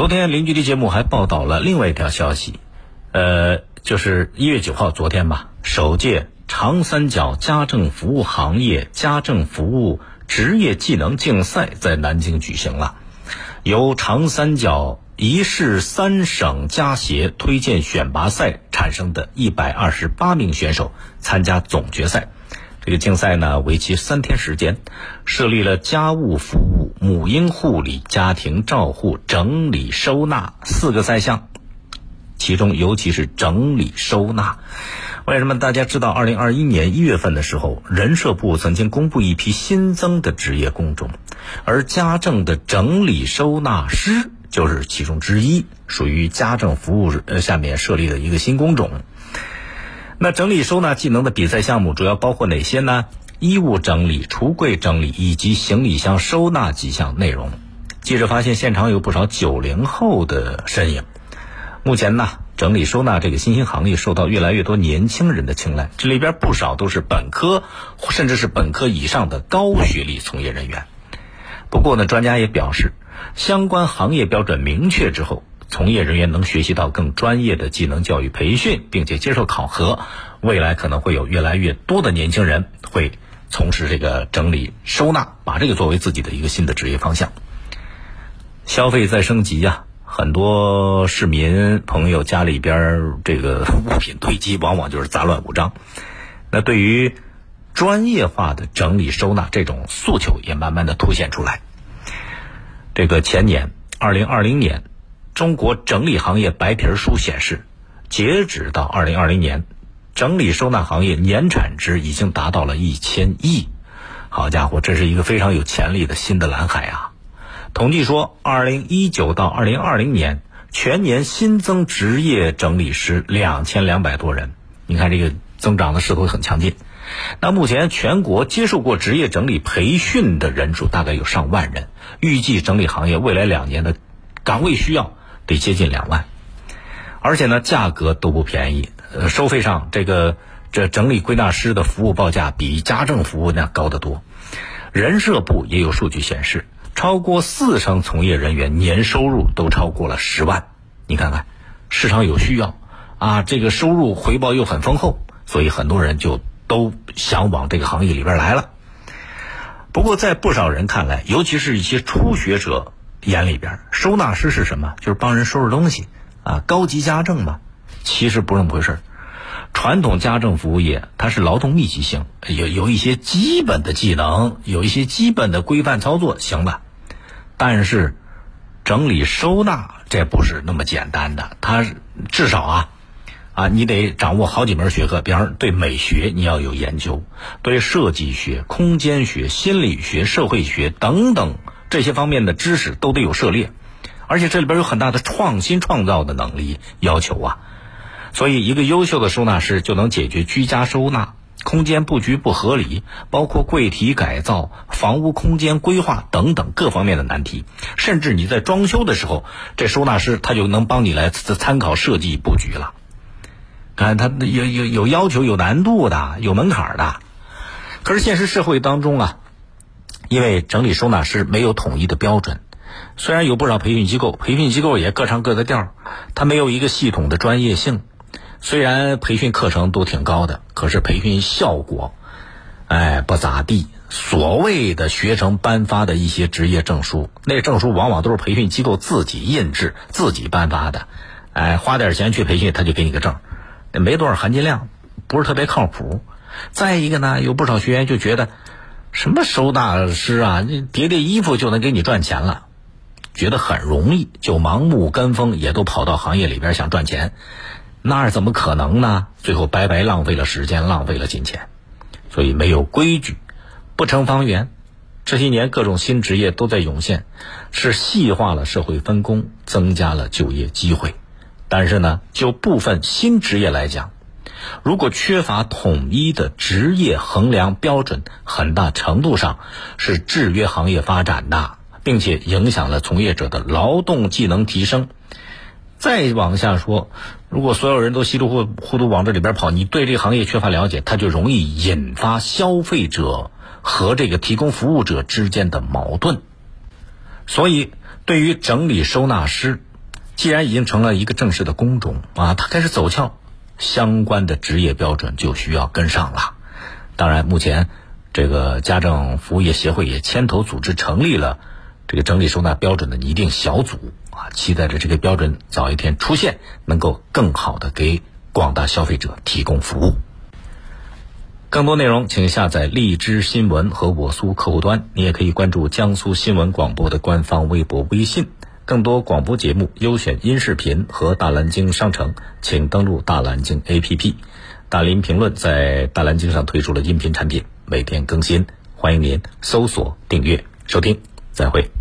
昨天零距离节目还报道了另外一条消息，呃，就是一月九号，昨天吧，首届长三角家政服务行业家政服务职业技能竞赛在南京举行了，由长三角一市三省家协推荐选拔赛产生的一百二十八名选手参加总决赛。这个竞赛呢，为期三天时间，设立了家务服务、母婴护理、家庭照护、整理收纳四个赛项，其中尤其是整理收纳。为什么大家知道？二零二一年一月份的时候，人社部曾经公布一批新增的职业工种，而家政的整理收纳师就是其中之一，属于家政服务呃下面设立的一个新工种。那整理收纳技能的比赛项目主要包括哪些呢？衣物整理、橱柜整理以及行李箱收纳几项内容。记者发现，现场有不少九零后的身影。目前呢，整理收纳这个新兴行业受到越来越多年轻人的青睐，这里边不少都是本科甚至是本科以上的高学历从业人员。不过呢，专家也表示，相关行业标准明确之后。从业人员能学习到更专业的技能教育培训，并且接受考核，未来可能会有越来越多的年轻人会从事这个整理收纳，把这个作为自己的一个新的职业方向。消费在升级呀，很多市民朋友家里边这个物品堆积，往往就是杂乱无章。那对于专业化的整理收纳这种诉求也慢慢的凸显出来。这个前年，二零二零年。中国整理行业白皮书显示，截止到二零二零年，整理收纳行业年产值已经达到了一千亿。好家伙，这是一个非常有潜力的新的蓝海啊！统计说，二零一九到二零二零年全年新增职业整理师两千两百多人。你看这个增长的势头很强劲。那目前全国接受过职业整理培训的人数大概有上万人。预计整理行业未来两年的岗位需要。得接近两万，而且呢，价格都不便宜。呃，收费上，这个这整理归纳师的服务报价比家政服务那高得多。人社部也有数据显示，超过四成从业人员年收入都超过了十万。你看看，市场有需要啊，这个收入回报又很丰厚，所以很多人就都想往这个行业里边来了。不过，在不少人看来，尤其是一些初学者。眼里边，收纳师是什么？就是帮人收拾东西，啊，高级家政嘛。其实不是那么回事传统家政服务业它是劳动密集型，有有一些基本的技能，有一些基本的规范操作，行了。但是整理收纳这不是那么简单的，它至少啊，啊，你得掌握好几门学科。比方对美学你要有研究，对设计学、空间学、心理学、社会学等等。这些方面的知识都得有涉猎，而且这里边有很大的创新创造的能力要求啊，所以一个优秀的收纳师就能解决居家收纳、空间布局不合理，包括柜体改造、房屋空间规划等等各方面的难题。甚至你在装修的时候，这收纳师他就能帮你来参考设计布局了。看他有有有要求、有难度的、有门槛的，可是现实社会当中啊。因为整理收纳师没有统一的标准，虽然有不少培训机构，培训机构也各唱各的调它没有一个系统的专业性。虽然培训课程都挺高的，可是培训效果，哎，不咋地。所谓的学成颁发的一些职业证书，那证书往往都是培训机构自己印制、自己颁发的，哎，花点钱去培训，他就给你个证，没多少含金量，不是特别靠谱。再一个呢，有不少学员就觉得。什么收纳师啊？叠叠衣服就能给你赚钱了，觉得很容易，就盲目跟风，也都跑到行业里边想赚钱，那怎么可能呢？最后白白浪费了时间，浪费了金钱。所以没有规矩，不成方圆。这些年各种新职业都在涌现，是细化了社会分工，增加了就业机会。但是呢，就部分新职业来讲。如果缺乏统一的职业衡量标准，很大程度上是制约行业发展的，并且影响了从业者的劳动技能提升。再往下说，如果所有人都稀里糊涂往这里边跑，你对这个行业缺乏了解，它就容易引发消费者和这个提供服务者之间的矛盾。所以，对于整理收纳师，既然已经成了一个正式的工种啊，它开始走俏，相关的职业标准就需要跟上了。当然，目前这个家政服务业协会也牵头组织成立了这个整理收纳标准的拟定小组啊，期待着这个标准早一天出现，能够更好的给广大消费者提供服务。更多内容，请下载荔枝新闻和我苏客户端。你也可以关注江苏新闻广播的官方微博、微信。更多广播节目、优选音视频和大蓝鲸商城，请登录大蓝鲸 APP。大林评论在大蓝鲸上推出了音频产品，每天更新，欢迎您搜索订阅收听。再会。